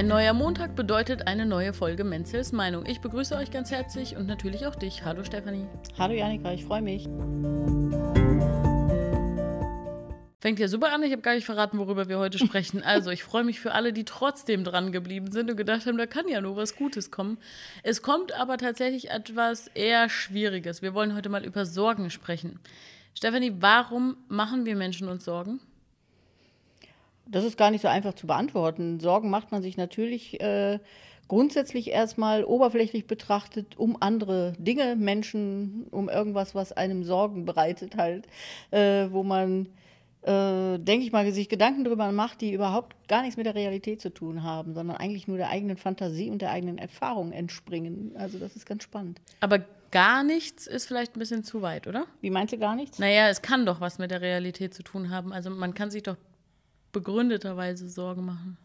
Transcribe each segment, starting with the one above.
Ein neuer Montag bedeutet eine neue Folge Menzels Meinung. Ich begrüße euch ganz herzlich und natürlich auch dich. Hallo Stefanie. Hallo Janika, ich freue mich. Fängt ja super an. Ich habe gar nicht verraten, worüber wir heute sprechen. Also, ich freue mich für alle, die trotzdem dran geblieben sind und gedacht haben, da kann ja nur was Gutes kommen. Es kommt aber tatsächlich etwas eher Schwieriges. Wir wollen heute mal über Sorgen sprechen. Stefanie, warum machen wir Menschen uns Sorgen? Das ist gar nicht so einfach zu beantworten. Sorgen macht man sich natürlich äh, grundsätzlich erstmal oberflächlich betrachtet um andere Dinge, Menschen, um irgendwas, was einem Sorgen bereitet halt, äh, wo man äh, denke ich mal, sich Gedanken darüber macht, die überhaupt gar nichts mit der Realität zu tun haben, sondern eigentlich nur der eigenen Fantasie und der eigenen Erfahrung entspringen. Also das ist ganz spannend. Aber gar nichts ist vielleicht ein bisschen zu weit, oder? Wie meinst du gar nichts? Naja, es kann doch was mit der Realität zu tun haben. Also man kann sich doch begründeterweise Sorgen machen.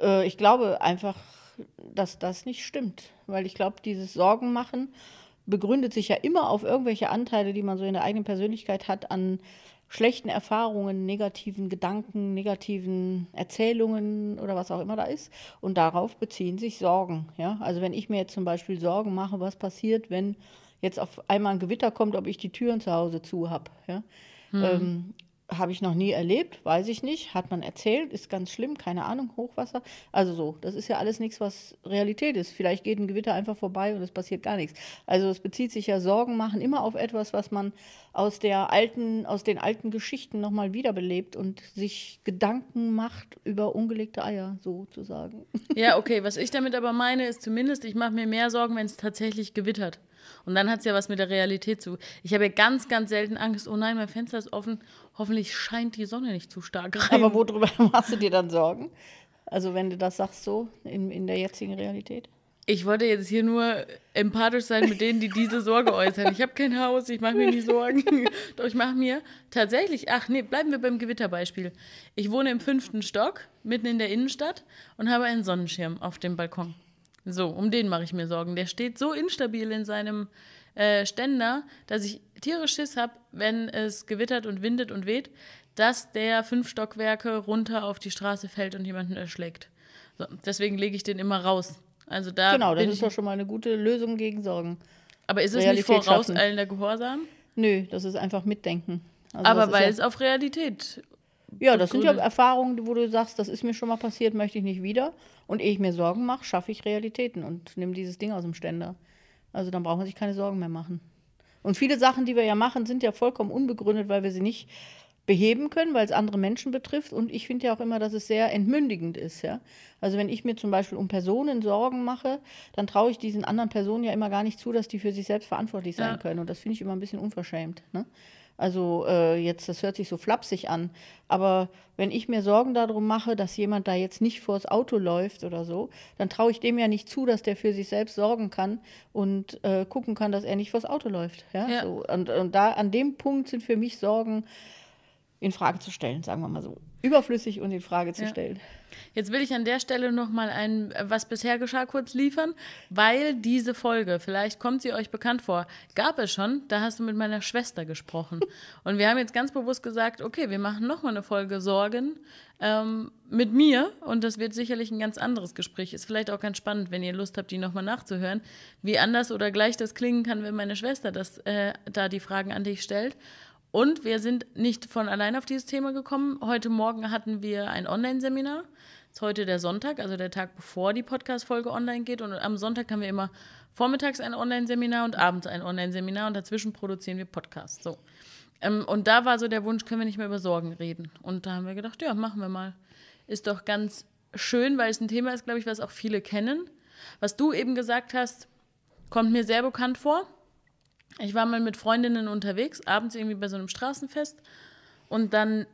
Äh, ich glaube einfach, dass das nicht stimmt, weil ich glaube, dieses Sorgen machen begründet sich ja immer auf irgendwelche Anteile, die man so in der eigenen Persönlichkeit hat, an schlechten Erfahrungen, negativen Gedanken, negativen Erzählungen oder was auch immer da ist. Und darauf beziehen sich Sorgen. Ja? Also wenn ich mir jetzt zum Beispiel Sorgen mache, was passiert, wenn jetzt auf einmal ein Gewitter kommt, ob ich die Türen zu Hause zu habe. Ja? Hm. Ähm, habe ich noch nie erlebt, weiß ich nicht. Hat man erzählt, ist ganz schlimm, keine Ahnung, Hochwasser. Also so, das ist ja alles nichts, was Realität ist. Vielleicht geht ein Gewitter einfach vorbei und es passiert gar nichts. Also es bezieht sich ja Sorgen machen immer auf etwas, was man aus der alten, aus den alten Geschichten nochmal wiederbelebt und sich Gedanken macht über ungelegte Eier, sozusagen. Ja, okay. Was ich damit aber meine, ist zumindest, ich mache mir mehr Sorgen, wenn es tatsächlich gewittert. Und dann hat es ja was mit der Realität zu. Ich habe ja ganz, ganz selten Angst, oh nein, mein Fenster ist offen, hoffentlich scheint die Sonne nicht zu stark rein. Aber worüber machst du dir dann Sorgen? Also wenn du das sagst so in, in der jetzigen Realität? Ich wollte jetzt hier nur empathisch sein mit denen, die diese Sorge äußern. Ich habe kein Haus, ich mache mir nie Sorgen. Doch ich mache mir tatsächlich, ach nee, bleiben wir beim Gewitterbeispiel. Ich wohne im fünften Stock, mitten in der Innenstadt und habe einen Sonnenschirm auf dem Balkon. So, um den mache ich mir Sorgen. Der steht so instabil in seinem äh, Ständer, dass ich tierisch Schiss habe, wenn es gewittert und windet und weht, dass der fünf Stockwerke runter auf die Straße fällt und jemanden erschlägt. So, deswegen lege ich den immer raus. Also da genau, das ist doch schon mal eine gute Lösung gegen Sorgen. Aber ist es Realität nicht vorauseilender Gehorsam? Nö, das ist einfach Mitdenken. Also Aber weil ja es auf Realität ja, das sind ja Erfahrungen, wo du sagst, das ist mir schon mal passiert, möchte ich nicht wieder. Und ehe ich mir Sorgen mache, schaffe ich Realitäten und nehme dieses Ding aus dem Ständer. Also dann braucht man sich keine Sorgen mehr machen. Und viele Sachen, die wir ja machen, sind ja vollkommen unbegründet, weil wir sie nicht beheben können, weil es andere Menschen betrifft. Und ich finde ja auch immer, dass es sehr entmündigend ist. Ja? Also wenn ich mir zum Beispiel um Personen Sorgen mache, dann traue ich diesen anderen Personen ja immer gar nicht zu, dass die für sich selbst verantwortlich sein ja. können. Und das finde ich immer ein bisschen unverschämt. Ne? Also äh, jetzt, das hört sich so flapsig an. Aber wenn ich mir Sorgen darum mache, dass jemand da jetzt nicht vors Auto läuft oder so, dann traue ich dem ja nicht zu, dass der für sich selbst sorgen kann und äh, gucken kann, dass er nicht vors Auto läuft. Ja? ja. So, und, und da an dem Punkt sind für mich Sorgen in Frage zu stellen, sagen wir mal so. Überflüssig und in Frage zu ja. stellen. Jetzt will ich an der Stelle noch mal ein was bisher geschah kurz liefern, weil diese Folge, vielleicht kommt sie euch bekannt vor, gab es schon, da hast du mit meiner Schwester gesprochen. und wir haben jetzt ganz bewusst gesagt, okay, wir machen noch mal eine Folge Sorgen ähm, mit mir und das wird sicherlich ein ganz anderes Gespräch. Ist vielleicht auch ganz spannend, wenn ihr Lust habt, die noch mal nachzuhören, wie anders oder gleich das klingen kann, wenn meine Schwester das äh, da die Fragen an dich stellt. Und wir sind nicht von allein auf dieses Thema gekommen. Heute Morgen hatten wir ein Online-Seminar. Ist heute der Sonntag, also der Tag, bevor die Podcast-Folge online geht. Und am Sonntag haben wir immer vormittags ein Online-Seminar und abends ein Online-Seminar und dazwischen produzieren wir Podcasts. So. Ähm, und da war so der Wunsch, können wir nicht mehr über Sorgen reden. Und da haben wir gedacht, ja, machen wir mal. Ist doch ganz schön, weil es ein Thema ist, glaube ich, was auch viele kennen. Was du eben gesagt hast, kommt mir sehr bekannt vor. Ich war mal mit Freundinnen unterwegs, abends irgendwie bei so einem Straßenfest. Und dann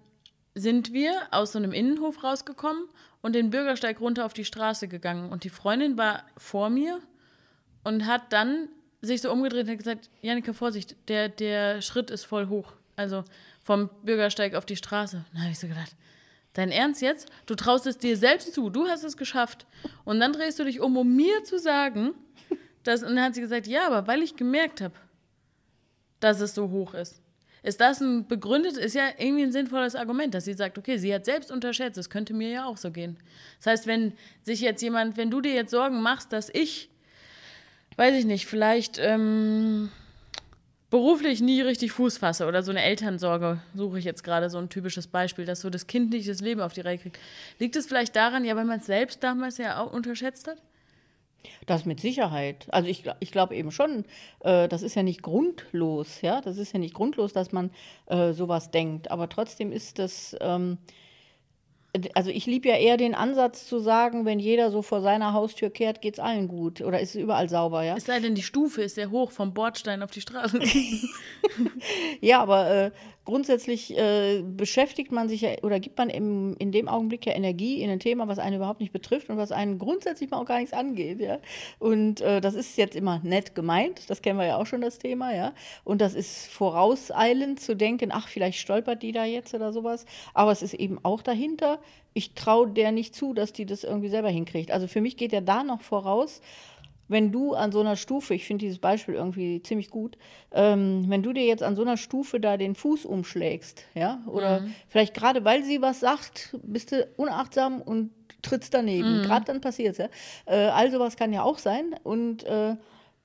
sind wir aus so einem Innenhof rausgekommen und den Bürgersteig runter auf die Straße gegangen. Und die Freundin war vor mir und hat dann sich so umgedreht und hat gesagt, Janika, Vorsicht, der, der Schritt ist voll hoch. Also vom Bürgersteig auf die Straße. Da habe ich so gedacht, dein Ernst jetzt? Du traust es dir selbst zu, du hast es geschafft. Und dann drehst du dich um, um mir zu sagen, dass, und dann hat sie gesagt, ja, aber weil ich gemerkt habe, dass es so hoch ist. Ist das ein begründet, ist ja irgendwie ein sinnvolles Argument, dass sie sagt, okay, sie hat selbst unterschätzt, das könnte mir ja auch so gehen. Das heißt, wenn sich jetzt jemand, wenn du dir jetzt Sorgen machst, dass ich, weiß ich nicht, vielleicht ähm, beruflich nie richtig Fuß fasse oder so eine Elternsorge, suche ich jetzt gerade so ein typisches Beispiel, dass so das Kind nicht das Leben auf die Reihe kriegt. Liegt es vielleicht daran, ja, weil man es selbst damals ja auch unterschätzt hat? Das mit Sicherheit. Also ich, ich glaube eben schon, äh, das ist ja nicht grundlos, ja. Das ist ja nicht grundlos, dass man äh, sowas denkt. Aber trotzdem ist das. Ähm, also ich liebe ja eher den Ansatz zu sagen, wenn jeder so vor seiner Haustür kehrt, geht es allen gut oder ist es überall sauber, ja? Es sei denn, die Stufe ist sehr hoch vom Bordstein auf die Straße. ja, aber äh, grundsätzlich äh, beschäftigt man sich ja oder gibt man im, in dem Augenblick ja Energie in ein Thema, was einen überhaupt nicht betrifft und was einen grundsätzlich mal auch gar nichts angeht, ja. Und äh, das ist jetzt immer nett gemeint, das kennen wir ja auch schon das Thema, ja. Und das ist vorauseilend zu denken, ach, vielleicht stolpert die da jetzt oder sowas. Aber es ist eben auch dahinter, ich traue der nicht zu, dass die das irgendwie selber hinkriegt. Also für mich geht er da noch voraus, wenn du an so einer Stufe, ich finde dieses Beispiel irgendwie ziemlich gut, ähm, wenn du dir jetzt an so einer Stufe da den Fuß umschlägst, ja, oder mhm. vielleicht gerade weil sie was sagt, bist du unachtsam und trittst daneben. Mhm. Gerade dann passiert es, ja. Äh, all sowas kann ja auch sein und äh,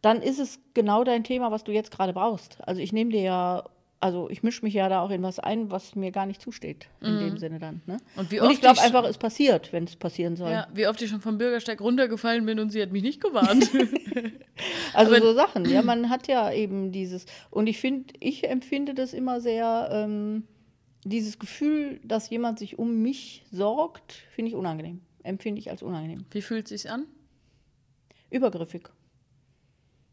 dann ist es genau dein Thema, was du jetzt gerade brauchst. Also ich nehme dir ja also ich mische mich ja da auch in was ein, was mir gar nicht zusteht, in mm. dem Sinne dann. Ne? Und, wie oft und ich glaube einfach, es passiert, wenn es passieren soll. Ja, wie oft ich schon vom Bürgersteig runtergefallen bin und sie hat mich nicht gewarnt. also Aber so Sachen, ja, man hat ja eben dieses, und ich finde, ich empfinde das immer sehr, ähm, dieses Gefühl, dass jemand sich um mich sorgt, finde ich unangenehm. Empfinde ich als unangenehm. Wie fühlt es sich an? Übergriffig,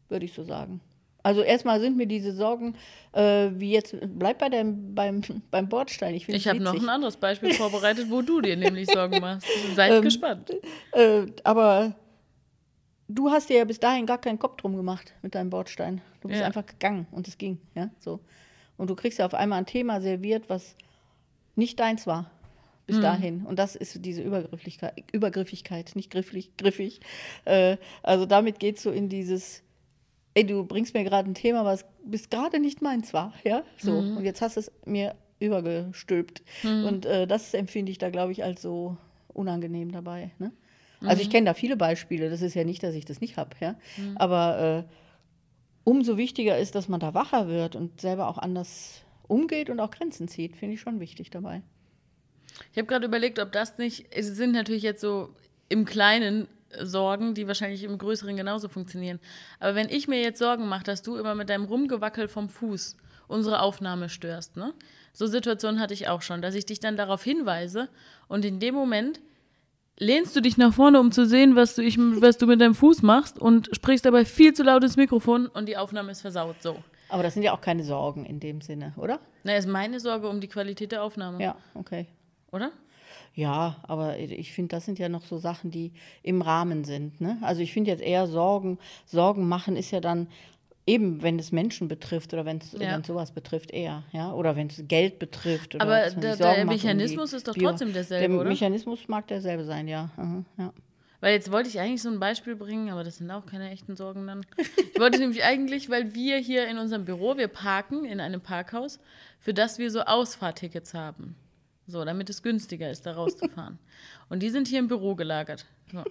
würde ich so sagen. Also erstmal sind mir diese Sorgen, äh, wie jetzt, bleib bei deinem, beim, beim Bordstein. Ich, ich habe noch ein anderes Beispiel vorbereitet, wo du dir nämlich Sorgen machst. Seid ähm, gespannt. Äh, aber du hast dir ja bis dahin gar keinen Kopf drum gemacht mit deinem Bordstein. Du bist ja. einfach gegangen und es ging, ja, so. Und du kriegst ja auf einmal ein Thema serviert, was nicht deins war bis mhm. dahin. Und das ist diese Übergrifflichkeit, Übergriffigkeit, nicht griffig, griffig. Äh, also damit geht es so in dieses, ey, du bringst mir gerade ein Thema, was bis gerade nicht meins war, ja, so. Mhm. Und jetzt hast du es mir übergestülpt. Mhm. Und äh, das empfinde ich da, glaube ich, als so unangenehm dabei. Ne? Also mhm. ich kenne da viele Beispiele, das ist ja nicht, dass ich das nicht habe, ja. Mhm. Aber äh, umso wichtiger ist, dass man da wacher wird und selber auch anders umgeht und auch Grenzen zieht, finde ich schon wichtig dabei. Ich habe gerade überlegt, ob das nicht, es sind natürlich jetzt so im Kleinen Sorgen, die wahrscheinlich im Größeren genauso funktionieren. Aber wenn ich mir jetzt Sorgen mache, dass du immer mit deinem Rumgewackel vom Fuß unsere Aufnahme störst, ne? So Situationen hatte ich auch schon, dass ich dich dann darauf hinweise und in dem Moment lehnst du dich nach vorne, um zu sehen, was du, ich, was du mit deinem Fuß machst und sprichst dabei viel zu laut ins Mikrofon und die Aufnahme ist versaut. So. Aber das sind ja auch keine Sorgen in dem Sinne, oder? Na, ist meine Sorge um die Qualität der Aufnahme. Ja, okay. Oder? Ja, aber ich finde, das sind ja noch so Sachen, die im Rahmen sind. Ne? Also ich finde jetzt eher Sorgen, Sorgen machen ist ja dann eben, wenn es Menschen betrifft oder wenn es ja. sowas betrifft, eher, ja, oder wenn es Geld betrifft. Oder aber der, der Mechanismus um ist doch trotzdem derselbe, der oder? Der Mechanismus mag derselbe sein, ja. Aha, ja. Weil jetzt wollte ich eigentlich so ein Beispiel bringen, aber das sind auch keine echten Sorgen dann. Ich wollte nämlich eigentlich, weil wir hier in unserem Büro, wir parken in einem Parkhaus, für das wir so Ausfahrtickets haben. So, damit es günstiger ist, da rauszufahren. Und die sind hier im Büro gelagert. So.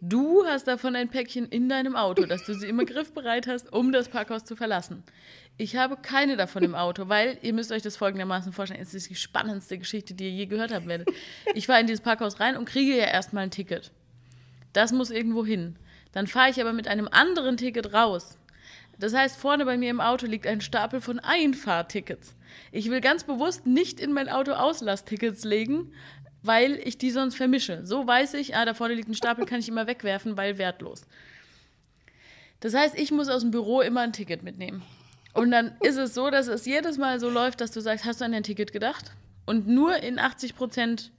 Du hast davon ein Päckchen in deinem Auto, dass du sie immer griffbereit hast, um das Parkhaus zu verlassen. Ich habe keine davon im Auto, weil ihr müsst euch das folgendermaßen vorstellen. Es ist die spannendste Geschichte, die ihr je gehört haben werdet. Ich fahre in dieses Parkhaus rein und kriege ja erstmal ein Ticket. Das muss irgendwo hin. Dann fahre ich aber mit einem anderen Ticket raus. Das heißt, vorne bei mir im Auto liegt ein Stapel von Einfahrtickets. Ich will ganz bewusst nicht in mein Auto Auslasttickets legen, weil ich die sonst vermische. So weiß ich, ah, da vorne liegt ein Stapel, kann ich immer wegwerfen, weil wertlos. Das heißt, ich muss aus dem Büro immer ein Ticket mitnehmen. Und dann ist es so, dass es jedes Mal so läuft, dass du sagst, hast du an dein Ticket gedacht? Und nur in 80 Prozent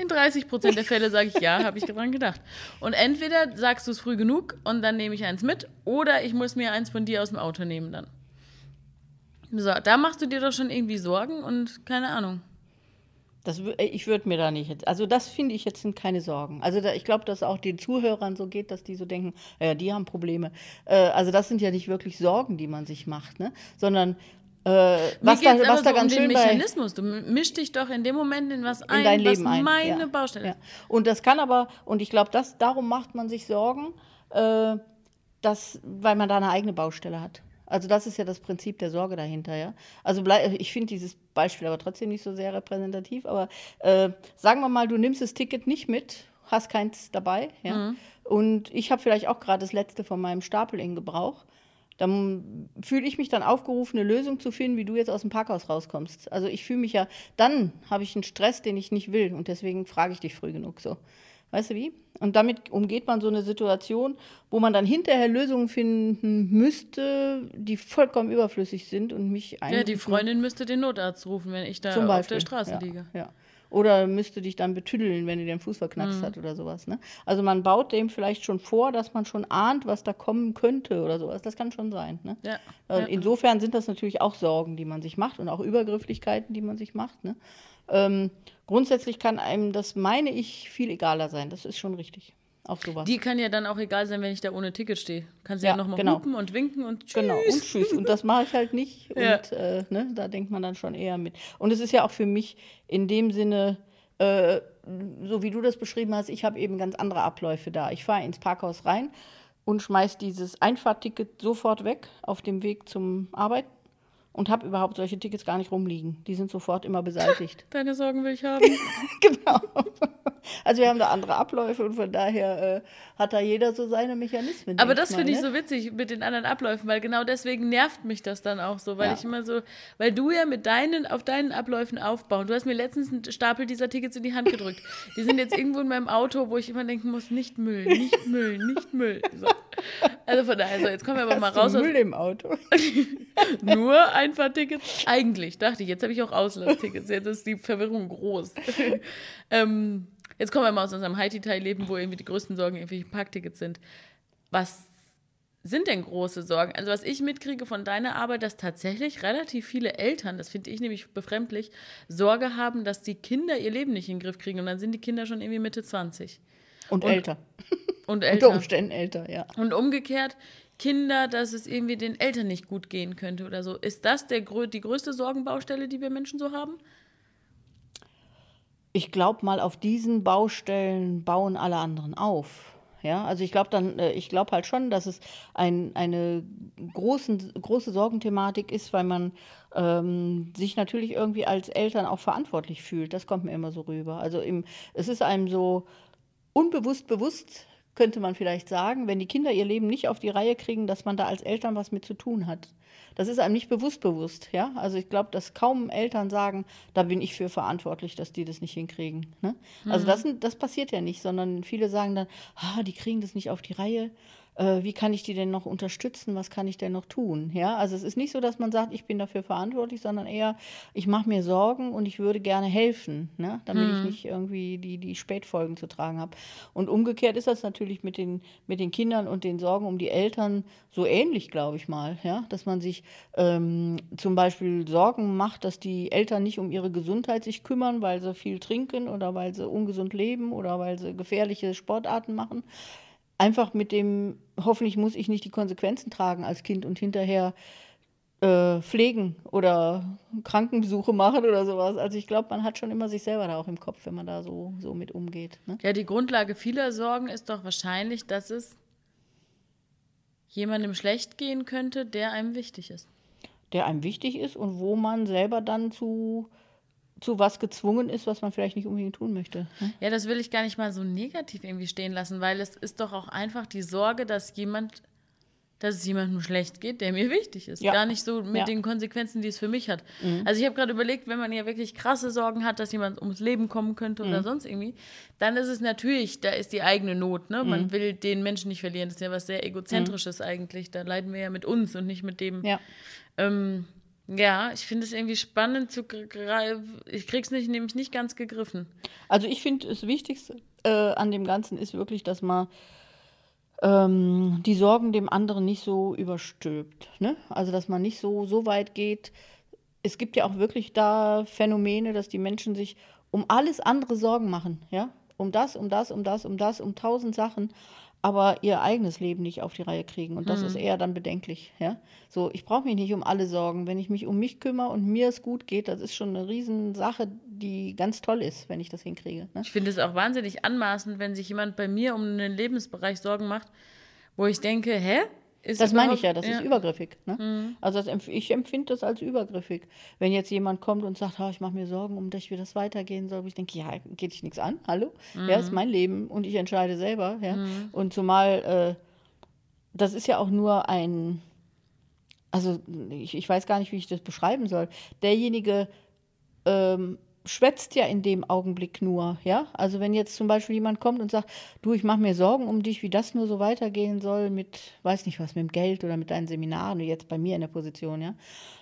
in 30 Prozent der Fälle sage ich ja, habe ich dran gedacht. Und entweder sagst du es früh genug und dann nehme ich eins mit, oder ich muss mir eins von dir aus dem Auto nehmen dann. So, da machst du dir doch schon irgendwie Sorgen und keine Ahnung. Das, äh, ich würde mir da nicht. Also, das finde ich jetzt sind keine Sorgen. Also, da, ich glaube, dass auch den Zuhörern so geht, dass die so denken, ja, die haben Probleme. Äh, also, das sind ja nicht wirklich Sorgen, die man sich macht, ne? sondern Äh, was da, was da so ganz um schön den Mechanismus. Du mischst dich doch in dem Moment in was ein, in dein Leben was ein. meine ja. Baustelle ja. Und das kann aber, und ich glaube, darum macht man sich Sorgen, äh, dass, weil man da eine eigene Baustelle hat. Also das ist ja das Prinzip der Sorge dahinter, ja. Also ich finde dieses Beispiel aber trotzdem nicht so sehr repräsentativ, aber äh, sagen wir mal, du nimmst das Ticket nicht mit, hast keins dabei, ja. Und ich habe vielleicht auch gerade das letzte von meinem Stapel in Gebrauch. Dann fühle ich mich dann aufgerufen, eine Lösung zu finden, wie du jetzt aus dem Parkhaus rauskommst. Also ich fühle mich ja, dann habe ich einen Stress, den ich nicht will und deswegen frage ich dich früh genug so. Weißt du wie? Und damit umgeht man so eine Situation, wo man dann hinterher Lösungen finden müsste, die vollkommen überflüssig sind und mich Ja, die eigentlich Freundin müsste den Notarzt rufen, wenn ich da auf der Straße ja, liege. Ja. Oder müsste dich dann betüddeln, wenn du den Fuß verknackst Mhm. hat oder sowas. Ne? Also man baut dem vielleicht schon vor, dass man schon ahnt, was da kommen könnte oder sowas. Das kann schon sein. Ne? Ja. Äh, ja. Insofern sind das natürlich auch Sorgen, die man sich macht und auch Übergrifflichkeiten, die man sich macht. Ne? Ähm, grundsätzlich kann einem das, meine ich, viel egaler sein. Das ist schon richtig. Auch sowas. Die kann ja dann auch egal sein, wenn ich da ohne Ticket stehe. Kann sie ja, Ja, nochmal genau. hupen und winken und tschüss. Genau, und tschüss. Und das mache ich halt nicht. Ja. Und äh, ne, da denkt man dann schon eher mit. Und es ist ja auch für mich in dem Sinne, äh, so wie du das beschrieben hast, ich habe eben ganz andere Abläufe da. Ich fahre ins Parkhaus rein und schmeiß dieses Einfahrtticket sofort weg auf dem Weg zum Arbeiten und habe überhaupt solche Tickets gar nicht rumliegen. Die sind sofort immer beseitigt. Deine Sorgen will ich haben. genau. Also wir haben da andere Abläufe und von daher äh, hat da jeder so seine Mechanismen. Aber das finde ich ne? so witzig mit den anderen Abläufen, weil genau deswegen nervt mich das dann auch so, weil Ja. ich immer so, weil du ja mit deinen, auf deinen Abläufen aufbauen. Du hast mir letztens einen Stapel dieser Tickets in die Hand gedrückt. Die sind jetzt irgendwo in meinem Auto, wo ich immer denken muss, nicht Müll, nicht Müll, nicht Müll. So. Also von daher, so, jetzt kommen wir aber mal Hast du raus aus Müll im Auto. nur Einfahrtickets. Eigentlich, dachte ich, jetzt habe ich auch Auslauftickets. Jetzt ist die Verwirrung groß. ähm, jetzt kommen wir mal aus unserem Haiti-Teil-Leben, wo irgendwie die größten Sorgen irgendwelche Parktickets sind. Was sind denn große Sorgen? Also, was ich mitkriege von deiner Arbeit, dass tatsächlich relativ viele Eltern, das finde ich nämlich befremdlich, Sorge haben, dass die Kinder ihr Leben nicht in den Griff kriegen. Und dann sind die Kinder schon irgendwie Mitte 20. Und, Und älter. Und Unter älter. Umständen älter, ja. Und umgekehrt, Kinder, dass es irgendwie den Eltern nicht gut gehen könnte oder so. Ist das der, die größte Sorgenbaustelle, die wir Menschen so haben? Ich glaube mal, auf diesen Baustellen bauen alle anderen auf. Ja, also ich glaube dann, äh, ich glaube halt schon, dass es ein, eine großen, große Sorgenthematik ist, weil man ähm, sich natürlich irgendwie als Eltern auch verantwortlich fühlt. Das kommt mir immer so rüber. Also im, es ist einem so unbewusst bewusst, könnte man vielleicht sagen, wenn die Kinder ihr Leben nicht auf die Reihe kriegen, dass man da als Eltern was mit zu tun hat. Das ist einem nicht bewusst bewusst, ja. Also ich glaube, dass kaum Eltern sagen, da bin ich für verantwortlich, dass die das nicht hinkriegen. Ne? Also das, sind- das passiert ja nicht, sondern viele sagen dann, ah, die kriegen das nicht auf die Reihe. Äh, wie kann ich die denn noch unterstützen? Was kann ich denn noch tun? Ja, also es ist nicht so, dass man sagt, ich bin dafür verantwortlich, sondern eher, ich mache mir Sorgen und ich würde gerne helfen, ne? damit ich nicht irgendwie die, die Spätfolgen zu tragen habe. Und umgekehrt ist das natürlich mit den, mit den Kindern und den Sorgen um die Eltern so ähnlich, glaube ich mal, ja, dass man sich ähm, zum Beispiel Sorgen macht, dass die Eltern nicht um ihre Gesundheit sich kümmern, weil sie viel trinken oder weil sie ungesund leben oder weil sie gefährliche Sportarten machen. Einfach mit dem, hoffentlich muss ich nicht die Konsequenzen tragen als Kind und hinterher äh, pflegen oder Krankenbesuche machen oder sowas. Also ich glaube, man hat schon immer sich selber da auch im Kopf, wenn man da so, so mit umgeht. Ne? Ja, die Grundlage vieler Sorgen ist doch wahrscheinlich, dass es jemandem schlecht gehen könnte, der einem wichtig ist. Der einem wichtig ist und wo man selber dann zu, zu was gezwungen ist, was man vielleicht nicht unbedingt tun möchte. Ne? Ja, das will ich gar nicht mal so negativ irgendwie stehen lassen, weil es ist doch auch einfach die Sorge, dass jemand, dass es jemandem schlecht geht, der mir wichtig ist. Ja. Gar nicht so mit Ja. den Konsequenzen, die es für mich hat. Also ich habe gerade überlegt, wenn man ja wirklich krasse Sorgen hat, dass jemand ums Leben kommen könnte oder sonst irgendwie, dann ist es natürlich, da ist die eigene Not. Ne? Man will den Menschen nicht verlieren. Das ist ja was sehr egozentrisches eigentlich. Da leiden wir ja mit uns und nicht mit dem. Ja. Ähm, ja, ich finde es irgendwie spannend zu gr- gr- ich krieg's nicht, nämlich nicht ganz gegriffen. Also ich finde, das Wichtigste äh, an dem Ganzen ist wirklich, dass man ähm, die Sorgen dem anderen nicht so überstülpt. Ne? Also dass man nicht so, so weit geht. Es gibt ja auch wirklich da Phänomene, dass die Menschen sich um alles andere Sorgen machen. Ja? Um das, um das, um das, um das, um tausend Sachen. Aber ihr eigenes Leben nicht auf die Reihe kriegen. Und Hm. das ist eher dann bedenklich. Ja? So, ich brauche mich nicht um alle sorgen. Wenn ich mich um mich kümmere und mir es gut geht, das ist schon eine Riesensache, die ganz toll ist, wenn ich das hinkriege. Ne? Ich finde es auch wahnsinnig anmaßend, wenn sich jemand bei mir um einen Lebensbereich Sorgen macht, wo ich denke, hä? Ist Das meine ich ja, das ist übergriffig. Ne? Also das, ich empfinde das als übergriffig. Wenn jetzt jemand kommt und sagt, "Ah, ich mache mir Sorgen um dich, wie das weitergehen soll, wo ich denke, ja, geht dich nichts an, hallo? Ja, ist mein Leben und ich entscheide selber. Ja? Und zumal, äh, das ist ja auch nur ein, also ich, ich weiß gar nicht, wie ich das beschreiben soll. Derjenige ähm, schwätzt ja in dem Augenblick nur, ja. Also wenn jetzt zum Beispiel jemand kommt und sagt, du, ich mache mir Sorgen um dich, wie das nur so weitergehen soll mit, weiß nicht was, mit dem Geld oder mit deinen Seminaren, jetzt bei mir in der Position, ja.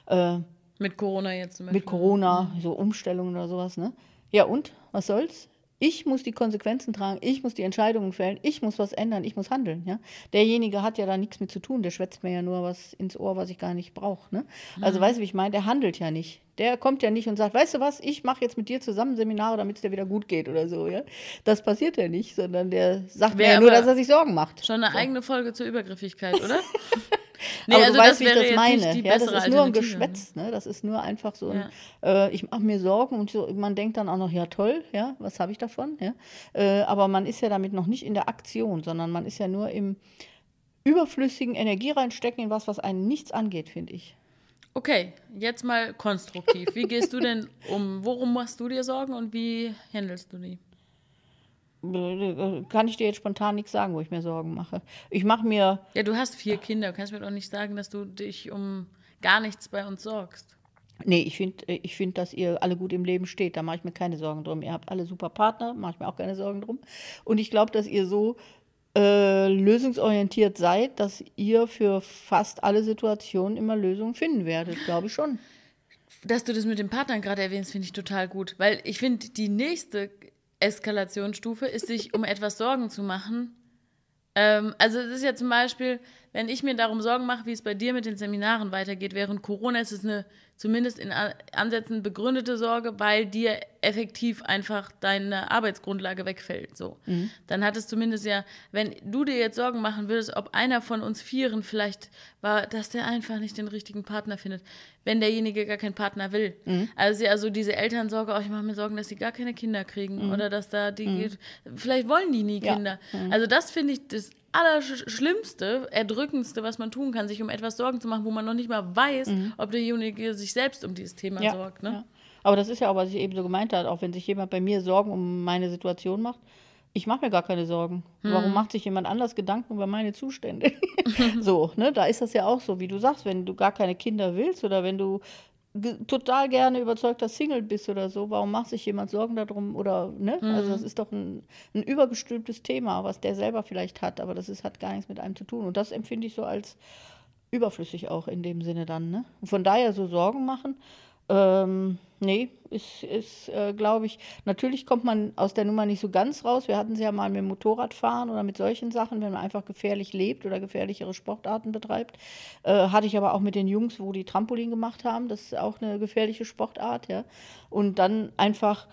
Äh, Mit Corona jetzt zum Beispiel. mit Corona, so Umstellungen oder sowas, ne? Ja und? Was soll's? Ich muss die Konsequenzen tragen, ich muss die Entscheidungen fällen, ich muss was ändern, ich muss handeln, ja? Derjenige hat ja da nichts mit zu tun, der schwätzt mir ja nur was ins Ohr, was ich gar nicht brauche, ne? Also weißt du, wie ich meine? Der handelt ja nicht. Der kommt ja nicht und sagt, weißt du was, ich mache jetzt mit dir zusammen Seminare, damit es dir wieder gut geht oder so, ja? Das passiert ja nicht, sondern der sagt mir Wär ja nur, dass er sich Sorgen macht. Schon eine eigene Folge zur Übergriffigkeit, oder? aber du weißt, wie ich das meine. Ja, das ist nur ein. Geschwätz. Ne? Das ist nur einfach so ein, äh, ich mache mir Sorgen und so, man denkt dann auch noch, ja toll, ja, was habe ich davon? Ja? Äh, aber man ist ja damit noch nicht in der Aktion, sondern man ist ja nur im überflüssigen Energie reinstecken in was, was einen nichts angeht, finde ich. Okay, jetzt mal konstruktiv. Wie gehst du denn um? Worum machst du dir Sorgen und wie handelst du die? Kann ich dir jetzt spontan nichts sagen, wo ich mir Sorgen mache. Ich mache mir, Ja, du hast vier Kinder. Du kannst mir doch nicht sagen, dass du dich um gar nichts bei uns sorgst. nee, ich finde, ich find, dass ihr alle gut im Leben steht. Da mache ich mir keine Sorgen drum. Ihr habt alle super Partner, mache ich mir auch keine Sorgen drum. Und ich glaube, dass ihr so äh, lösungsorientiert seid, dass ihr für fast alle Situationen immer Lösungen finden werdet, glaube ich schon. Dass du das mit den Partnern gerade erwähnst, finde ich total gut. Weil ich finde, die nächste Eskalationsstufe ist, sich um etwas Sorgen zu machen. Ähm, also es ist ja zum Beispiel, wenn ich mir darum Sorgen mache, wie es bei dir mit den Seminaren weitergeht während Corona, ist es eine zumindest in Ansätzen begründete Sorge, weil dir effektiv einfach deine Arbeitsgrundlage wegfällt. So. Dann hat es zumindest ja, wenn du dir jetzt Sorgen machen würdest, ob einer von uns Vieren vielleicht war, dass der einfach nicht den richtigen Partner findet, wenn derjenige gar keinen Partner will. Also ja, also diese Elternsorge, oh, ich mache mir Sorgen, dass sie gar keine Kinder kriegen oder dass da die, vielleicht wollen die nie Ja. Kinder. Also das finde ich das Allerschlimmste, Erdrückendste, was man tun kann, sich um etwas Sorgen zu machen, wo man noch nicht mal weiß, ob derjenige sich selbst um dieses Thema Ja, sorgt. Ne? ja. Aber das ist ja auch, was ich eben so gemeint habe, auch wenn sich jemand bei mir Sorgen um meine Situation macht. Ich mache mir gar keine Sorgen. Warum macht sich jemand anders Gedanken über meine Zustände? so, ne, da ist das ja auch so, wie du sagst, wenn du gar keine Kinder willst oder wenn du total gerne überzeugter Single bist oder so, warum macht sich jemand Sorgen darum oder, ne? Also das ist doch ein, ein übergestülptes Thema, was der selber vielleicht hat, aber das ist, hat gar nichts mit einem zu tun. Und das empfinde ich so als überflüssig auch in dem Sinne dann. Ne? Und von daher so Sorgen machen, ähm, nee, ist, ist äh, glaube ich, natürlich kommt man aus der Nummer nicht so ganz raus. Wir hatten es ja mal mit Motorradfahren oder mit solchen Sachen, wenn man einfach gefährlich lebt oder gefährlichere Sportarten betreibt. Äh, hatte ich aber auch mit den Jungs, wo die Trampolin gemacht haben. Das ist auch eine gefährliche Sportart, ja. Und dann einfach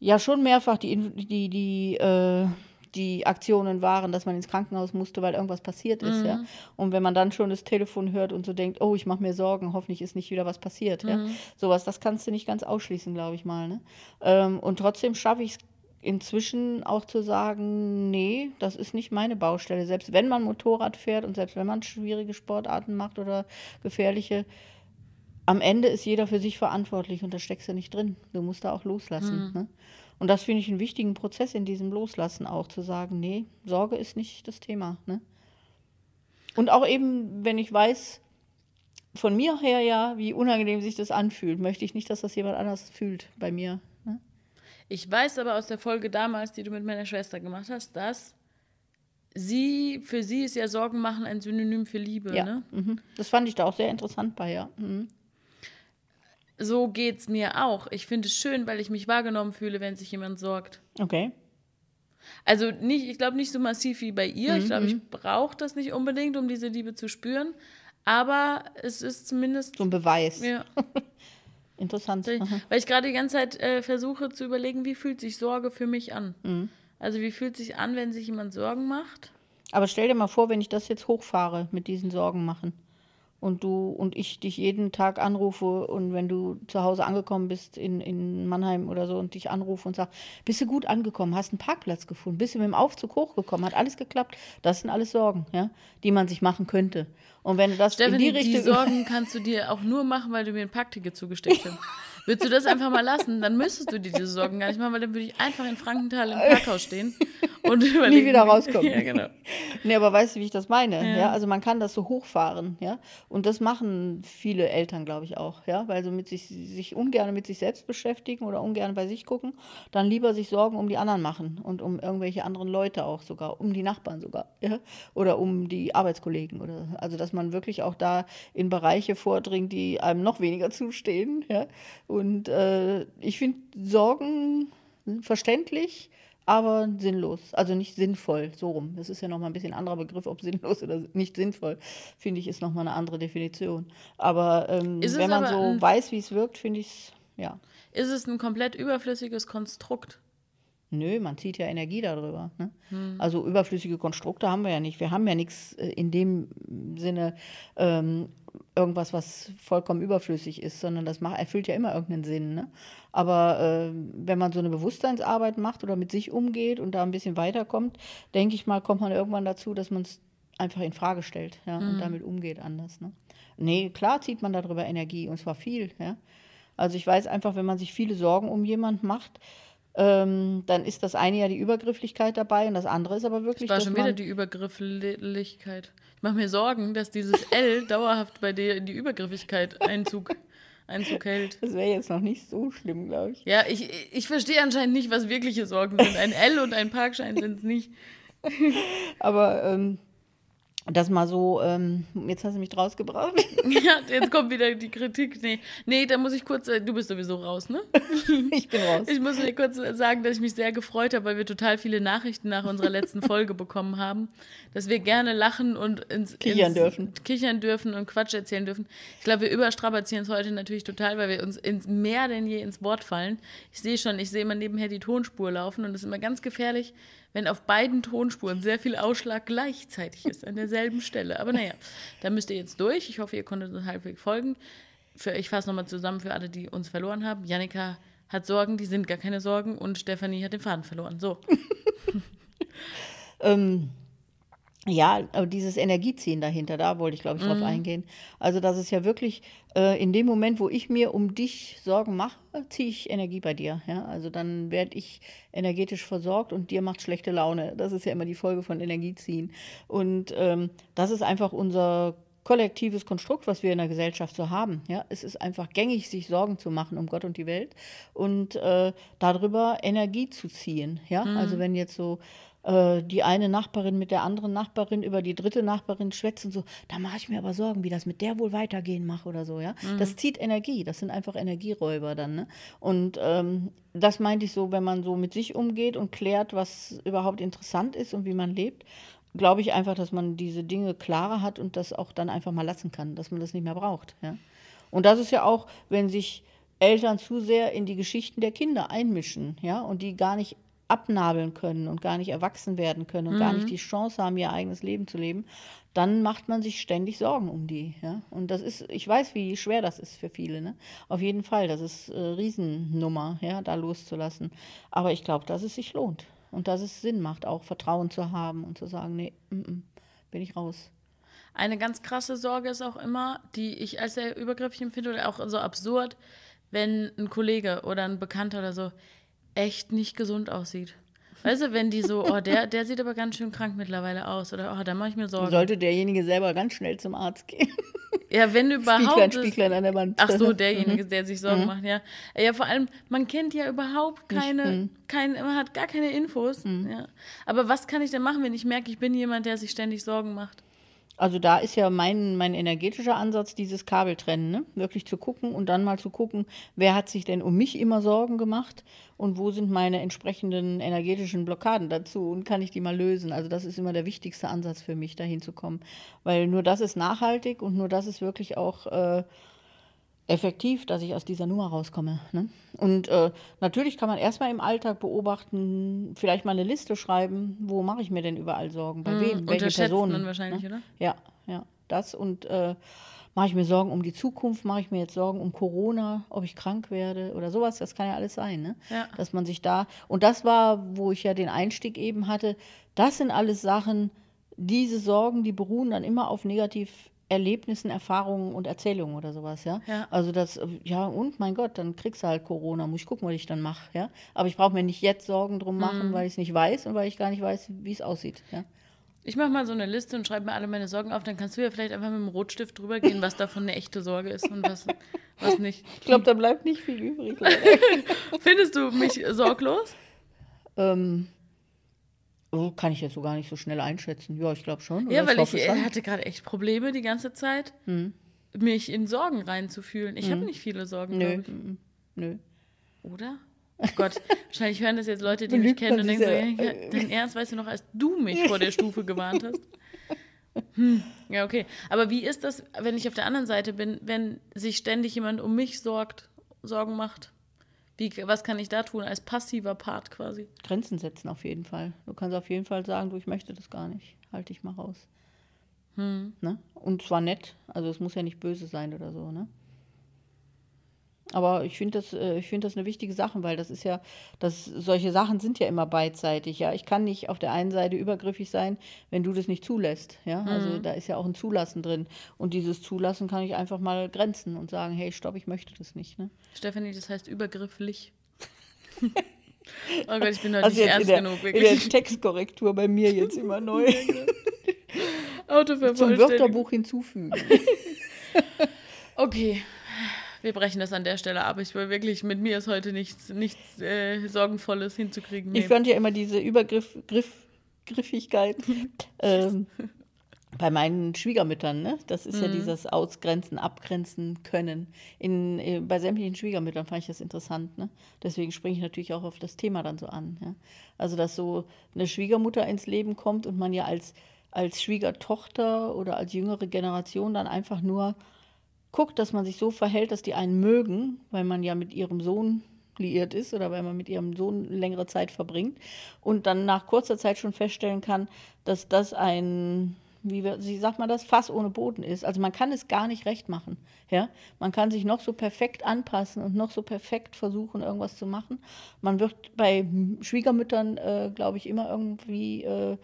ja schon mehrfach die, die, die, äh, die Aktionen waren, dass man ins Krankenhaus musste, weil irgendwas passiert ist, ja. Und wenn man dann schon das Telefon hört und so denkt, oh, ich mache mir Sorgen, hoffentlich ist nicht wieder was passiert, ja. Sowas, das kannst du nicht ganz ausschließen, glaube ich mal, ne? Ähm, und trotzdem schaffe ich es inzwischen auch zu sagen, nee, das ist nicht meine Baustelle. Selbst wenn man Motorrad fährt und selbst wenn man schwierige Sportarten macht oder gefährliche, am Ende ist jeder für sich verantwortlich und da steckst du nicht drin. Du musst da auch loslassen. Ne? Und das finde ich einen wichtigen Prozess in diesem Loslassen auch, zu sagen, nee, Sorge ist nicht das Thema. Ne? Und auch eben, wenn ich weiß, von mir her ja, wie unangenehm sich das anfühlt, möchte ich nicht, dass das jemand anders fühlt bei mir. Ne? Ich weiß aber aus der Folge damals, die du mit meiner Schwester gemacht hast, dass sie, für sie ist ja Sorgen machen ein Synonym für Liebe. Ja, Ne? mhm. das fand ich da auch sehr interessant bei, ja. Mhm. So geht's mir auch. Ich finde es schön, weil ich mich wahrgenommen fühle, wenn sich jemand sorgt. Okay. Also nicht, ich glaube nicht so massiv wie bei ihr. Ich Mhm, glaube, ich brauche das nicht unbedingt, um diese Liebe zu spüren. Aber es ist zumindest. So ein Beweis. Ja, Interessant. Aha. weil ich gerade die ganze Zeit äh, versuche zu überlegen, wie fühlt sich Sorge für mich an? Mhm. Also wie fühlt sich an, wenn sich jemand Sorgen macht? Aber stell dir mal vor, wenn ich das jetzt hochfahre mit diesen Sorgen machen und du und ich dich jeden Tag anrufe und wenn du zu Hause angekommen bist in, in Mannheim oder so und dich anrufe und sag, bist du gut angekommen, hast einen Parkplatz gefunden, bist du mit dem Aufzug hochgekommen, hat alles geklappt. Das sind alles Sorgen, ja, die man sich machen könnte. Und wenn das Stephanie, in die die Richtung Sorgen kannst du dir auch nur machen, weil du mir ein Packticket zugesteckt hast. Würdest du das einfach mal lassen, dann müsstest du dir diese Sorgen gar nicht machen, weil dann würde ich einfach in Frankenthal im Parkhaus stehen und überlegen. wieder rauskommen. Ja, genau. Nee, aber weißt du, wie ich das meine? Ja. Ja. also man kann das so hochfahren, ja. Und das machen viele Eltern, glaube ich, auch, ja, weil sie mit sich, sich ungern mit sich selbst beschäftigen oder ungern bei sich gucken, dann lieber sich Sorgen um die anderen machen und um irgendwelche anderen Leute auch sogar, um die Nachbarn sogar, ja, oder um die Arbeitskollegen oder also dass man wirklich auch da in Bereiche vordringt, die einem noch weniger zustehen, ja. Und äh, ich finde Sorgen verständlich, aber sinnlos. Also nicht sinnvoll, so rum. Das ist ja nochmal ein bisschen anderer Begriff, ob sinnlos oder nicht sinnvoll, finde ich, ist nochmal eine andere Definition. Aber ähm, wenn man aber so weiß, wie es wirkt, finde ich es, ja. Ist es ein komplett überflüssiges Konstrukt? Nö, man zieht ja Energie darüber. Ne? Hm. Also überflüssige Konstrukte haben wir ja nicht. Wir haben ja nichts äh, in dem Sinne ähm, irgendwas, was vollkommen überflüssig ist, sondern das macht, erfüllt ja immer irgendeinen Sinn. Ne? Aber äh, wenn man so eine Bewusstseinsarbeit macht oder mit sich umgeht und da ein bisschen weiterkommt, denke ich mal, kommt man irgendwann dazu, dass man es einfach in Frage stellt ja, und damit umgeht anders. Ne? Nee, klar zieht man darüber Energie und zwar viel. Ja? Also ich weiß einfach, wenn man sich viele Sorgen um jemanden macht, ähm, dann ist das eine ja die Übergrifflichkeit dabei und das andere ist aber wirklich, War dass schon wieder die Übergrifflichkeit. Mache mir Sorgen, dass dieses L dauerhaft bei dir in die Übergriffigkeit Einzug, Einzug hält. das wäre jetzt noch nicht so schlimm, glaube ich. Ja, ich, ich verstehe anscheinend nicht, was wirkliche Sorgen sind. Ein L und ein Parkschein sind es nicht. Aber ähm, das mal so, ähm, jetzt hast du mich draus gebracht. Ja, jetzt kommt wieder die Kritik. Nee, nee, da muss ich kurz, äh, du bist sowieso raus, ne? ich bin raus. Ich muss dir kurz sagen, dass ich mich sehr gefreut habe, weil wir total viele Nachrichten nach unserer letzten Folge bekommen haben, dass wir gerne lachen und ins, Kichern ins, dürfen. kichern dürfen und Quatsch erzählen dürfen. Ich glaube, wir überstrapazieren es heute natürlich total, weil wir uns ins, mehr denn je ins Wort fallen. Ich sehe schon, ich sehe immer nebenher die Tonspur laufen und es ist immer ganz gefährlich, wenn auf beiden Tonspuren sehr viel Ausschlag gleichzeitig ist, an derselben Stelle. Aber naja, da müsst ihr jetzt durch. Ich hoffe, ihr konntet uns halbwegs folgen. Für, ich fasse nochmal zusammen für alle, die uns verloren haben. Janika hat Sorgen, die sind gar keine Sorgen und Stefanie hat den Faden verloren. So. Ähm, ja, aber dieses Energieziehen dahinter, da wollte ich, glaube ich, drauf eingehen. Also, das ist ja wirklich äh, in dem Moment, wo ich mir um dich Sorgen mache, ziehe ich Energie bei dir. Ja? Also, dann werde ich energetisch versorgt und dir macht schlechte Laune. Das ist ja immer die Folge von Energieziehen. Und ähm, das ist einfach unser kollektives Konstrukt, was wir in der Gesellschaft so haben. Ja, es ist einfach gängig, sich Sorgen zu machen um Gott und die Welt und äh, darüber Energie zu ziehen. Ja, also wenn jetzt so die eine Nachbarin mit der anderen Nachbarin über die dritte Nachbarin schwätzen, so, da mache ich mir aber Sorgen, wie das mit der wohl weitergehen mache oder so, ja. Das zieht Energie, das sind einfach Energieräuber dann, ne? Und ähm, das meinte ich so, wenn man so mit sich umgeht und klärt, was überhaupt interessant ist und wie man lebt, glaube ich einfach, dass man diese Dinge klarer hat und das auch dann einfach mal lassen kann, dass man das nicht mehr braucht, ja. Und das ist ja auch, wenn sich Eltern zu sehr in die Geschichten der Kinder einmischen, ja, und die gar nicht abnabeln können und gar nicht erwachsen werden können und gar nicht die Chance haben, ihr eigenes Leben zu leben, dann macht man sich ständig Sorgen um die, ja. Und das ist, ich weiß, wie schwer das ist für viele, ne. Auf jeden Fall, das ist äh, Riesennummer, ja, da loszulassen. Aber ich glaube, dass es sich lohnt und dass es Sinn macht, auch Vertrauen zu haben und zu sagen, nee, mm, mm, bin ich raus. Eine ganz krasse Sorge ist auch immer, die ich als sehr übergriffig empfinde oder auch so absurd, wenn ein Kollege oder ein Bekannter oder so echt nicht gesund aussieht. Weißt du, wenn die so, oh, der, der sieht aber ganz schön krank mittlerweile aus oder oh, da mache ich mir Sorgen. Sollte derjenige selber ganz schnell zum Arzt gehen. Ja, wenn überhaupt. Spieglein, Spieglein an der Wand. Ach so, derjenige, der sich Sorgen macht, ja. Ja, vor allem, man kennt ja überhaupt keine, mhm. kein, man hat gar keine Infos. Ja. Aber was kann ich denn machen, wenn ich merke, ich bin jemand, der sich ständig Sorgen macht? Also da ist ja mein, mein energetischer Ansatz dieses Kabeltrennen, ne? Wirklich zu gucken und dann mal zu gucken, wer hat sich denn um mich immer Sorgen gemacht und wo sind meine entsprechenden energetischen Blockaden dazu und kann ich die mal lösen. Also das ist immer der wichtigste Ansatz für mich, dahin zu kommen. Weil nur das ist nachhaltig und nur das ist wirklich auch äh, effektiv, dass ich aus dieser Nummer rauskomme. Ne? Und äh, natürlich kann man erstmal im Alltag beobachten, vielleicht mal eine Liste schreiben, wo mache ich mir denn überall Sorgen, bei Mhm, wem, welche Personen. man wahrscheinlich, ne? oder? Ja, ja, das und äh, mache ich mir Sorgen um die Zukunft, mache ich mir jetzt Sorgen um Corona, ob ich krank werde oder sowas, das kann ja alles sein, ne? Ja. Dass man sich da, und das war, wo ich ja den Einstieg eben hatte, das sind alles Sachen, diese Sorgen, die beruhen dann immer auf Negativerlebnissen, Erfahrungen und Erzählungen oder sowas, ja. Ja. Also das, ja, und mein Gott, dann kriegst du halt Corona, muss ich gucken, was ich dann mache, ja. Aber ich brauche mir nicht jetzt Sorgen drum machen, weil ich es nicht weiß und weil ich gar nicht weiß, wie es aussieht, ja. Ich mache mal so eine Liste und schreibe mir alle meine Sorgen auf. Dann kannst du ja vielleicht einfach mit dem Rotstift drüber gehen, was davon eine echte Sorge ist und was, was nicht. Ich glaube, da bleibt nicht viel übrig. Findest du mich sorglos? ähm, kann ich jetzt so gar nicht so schnell einschätzen. Ja, ich glaube schon. Ja, weil ich äh, schon. hatte gerade echt Probleme die ganze Zeit, mich in Sorgen reinzufühlen. Ich habe nicht viele Sorgen, Nö, glaube ich. mm, nö. Oder? Oh Gott, wahrscheinlich hören das jetzt Leute, die mich kennen und denken so, ja, dein Ernst, weißt du noch, als du mich vor der Stufe gewarnt hast? Hm. Ja, okay. Aber wie ist das, wenn ich auf der anderen Seite bin, wenn sich ständig jemand um mich sorgt, Sorgen macht? Wie, was kann ich da tun als passiver Part quasi? Grenzen setzen auf jeden Fall. Du kannst auf jeden Fall sagen, du, ich möchte das gar nicht. Halt dich mal raus. Hm. Ne? Und zwar nett. Also es muss ja nicht böse sein oder so, ne? Aber ich finde das, äh, ich finde das eine wichtige Sache, weil das ist ja, das, solche Sachen sind ja immer beidseitig, ja. Ich kann nicht auf der einen Seite übergriffig sein, wenn du das nicht zulässt, ja. Also da ist ja auch ein Zulassen drin. Und dieses Zulassen kann ich einfach mal grenzen und sagen, hey, stopp, ich möchte das nicht, ne? Stefanie, das heißt übergrifflich. oh Gott, ich bin heute Also nicht ernst der, genug, in der wirklich. Textkorrektur bei mir jetzt immer neu. Zum Autovervollständigung. Wörterbuch hinzufügen. Okay, wir brechen das an der Stelle ab. Ich will wirklich, mit mir ist heute nichts, nichts äh, Sorgenvolles hinzukriegen. Nee. Ich fand ja immer diese Übergriff, Griff, Griffigkeit ähm, bei meinen Schwiegermüttern, ne? Das ist ja dieses Ausgrenzen, Abgrenzen können. In, äh, bei sämtlichen Schwiegermüttern fand ich das interessant, ne? Deswegen springe ich natürlich auch auf das Thema dann so an. Ja? Also, dass so eine Schwiegermutter ins Leben kommt und man ja als, als Schwiegertochter oder als jüngere Generation dann einfach nur guckt, dass man sich so verhält, dass die einen mögen, weil man ja mit ihrem Sohn liiert ist oder weil man mit ihrem Sohn längere Zeit verbringt und dann nach kurzer Zeit schon feststellen kann, dass das ein, wie, wir- wie sagt man das, Fass ohne Boden ist. Also man kann es gar nicht recht machen. Ja? Man kann sich noch so perfekt anpassen und noch so perfekt versuchen, irgendwas zu machen. Man wird bei Schwiegermüttern, äh, glaube ich, immer irgendwie, äh,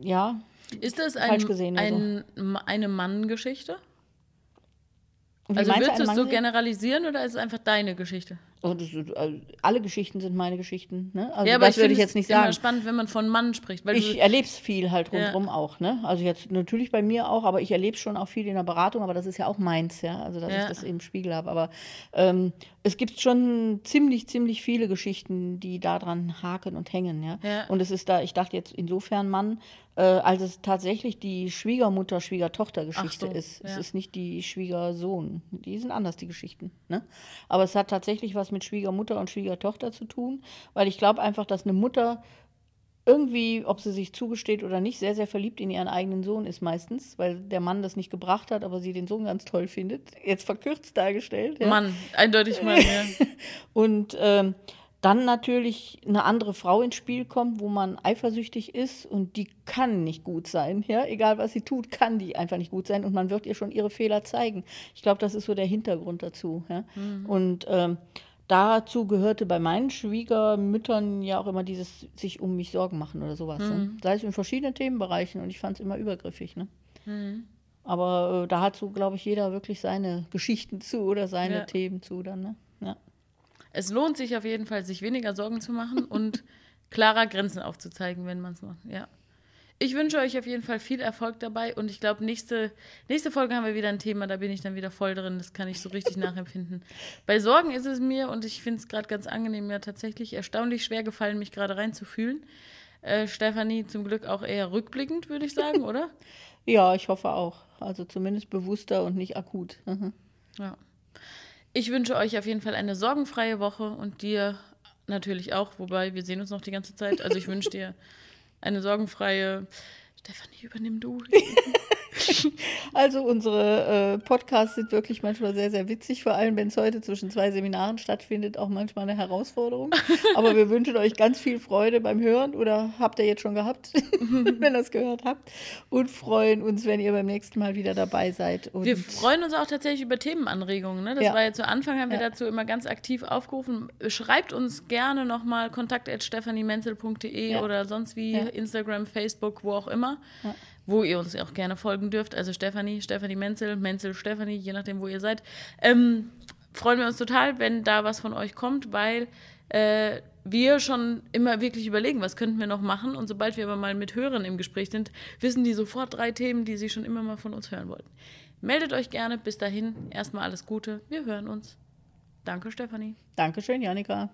ja, ist das falsch ein, gesehen, ein, eine Mann-Geschichte? Also du, würdest du es so generalisieren oder ist es einfach deine Geschichte? Oh, das, also alle Geschichten sind meine Geschichten. Ne? Also ja, aber das ich würde ich es jetzt nicht immer sagen. spannend, wenn man von Mann spricht. Ich erlebe es viel halt Ja. rundherum auch. Ne? Also jetzt natürlich bei mir auch, aber ich erlebe schon auch viel in der Beratung, aber das ist ja auch meins, ja. Also dass Ja. ich das im Spiegel habe. Aber ähm, es gibt schon ziemlich, ziemlich viele Geschichten, die daran haken und hängen, ja. Ja. Und es ist da, ich dachte jetzt insofern Mann, äh, als es tatsächlich die Schwiegermutter, Schwiegertochter-Geschichte Ach so, ist. Es ja. ist nicht die Schwiegersohn. Die sind anders, die Geschichten. Ne? Aber es hat tatsächlich was mit Schwiegermutter und Schwiegertochter zu tun, weil ich glaube einfach, dass eine Mutter irgendwie, ob sie sich zugesteht oder nicht, sehr, sehr verliebt in ihren eigenen Sohn ist meistens, weil der Mann das nicht gebracht hat, aber sie den Sohn ganz toll findet. Jetzt verkürzt dargestellt. Ja? Mann, eindeutig Mann, ja. Und ähm, dann natürlich eine andere Frau ins Spiel kommt, wo man eifersüchtig ist und die kann nicht gut sein. Ja? Egal was sie tut, kann die einfach nicht gut sein und man wird ihr schon ihre Fehler zeigen. Ich glaube, das ist so der Hintergrund dazu. Ja? Und ähm, dazu gehörte bei meinen Schwiegermüttern ja auch immer dieses sich um mich Sorgen machen oder sowas. Ne? Sei es in verschiedenen Themenbereichen und ich fand es immer übergriffig. Ne? Aber äh, da hat so, glaube ich, jeder wirklich seine Geschichten zu oder seine Ja. Themen zu dann. Ne? Ja. Es lohnt sich auf jeden Fall, sich weniger Sorgen zu machen und klarer Grenzen aufzuzeigen, wenn man es macht. Ja. Ich wünsche euch auf jeden Fall viel Erfolg dabei und ich glaube, nächste, nächste Folge haben wir wieder ein Thema, da bin ich dann wieder voll drin. Das kann ich so richtig nachempfinden. Bei Sorgen ist es mir und ich finde es gerade ganz angenehm, ja tatsächlich erstaunlich schwer gefallen, mich gerade reinzufühlen. Äh, Stefanie zum Glück auch eher rückblickend, würde ich sagen, oder? Ja, ich hoffe auch. Also zumindest bewusster und nicht akut. Mhm. Ja. Ich wünsche euch auf jeden Fall eine sorgenfreie Woche und dir natürlich auch, wobei wir sehen uns noch die ganze Zeit. Also ich wünsche dir eine sorgenfreie. Stefanie, übernimm du. also unsere äh, Podcasts sind wirklich manchmal sehr, sehr witzig, vor allem wenn es heute zwischen zwei Seminaren stattfindet, auch manchmal eine Herausforderung. Aber wir wünschen euch ganz viel Freude beim Hören oder habt ihr jetzt schon gehabt, wenn ihr es gehört habt und freuen uns, wenn ihr beim nächsten Mal wieder dabei seid. Und wir freuen uns auch tatsächlich über Themenanregungen. Ne? Das Ja. war ja zu Anfang, haben wir Ja. dazu immer ganz aktiv aufgerufen. Schreibt uns gerne nochmal kontakt.stephaniemenzel.de Ja. oder sonst wie. Instagram, Facebook, wo auch immer. Wo ihr uns auch gerne folgen dürft. Also Stefanie, Stefanie Menzel, Menzel Stefanie, je nachdem, wo ihr seid. Ähm, freuen wir uns total, wenn da was von euch kommt, weil äh, wir schon immer wirklich überlegen, was könnten wir noch machen. Und sobald wir aber mal mit Hörern im Gespräch sind, wissen die sofort drei Themen, die sie schon immer mal von uns hören wollten. Meldet euch gerne. Bis dahin, erstmal alles Gute. Wir hören uns. Danke, Stefanie. Dankeschön, Janika.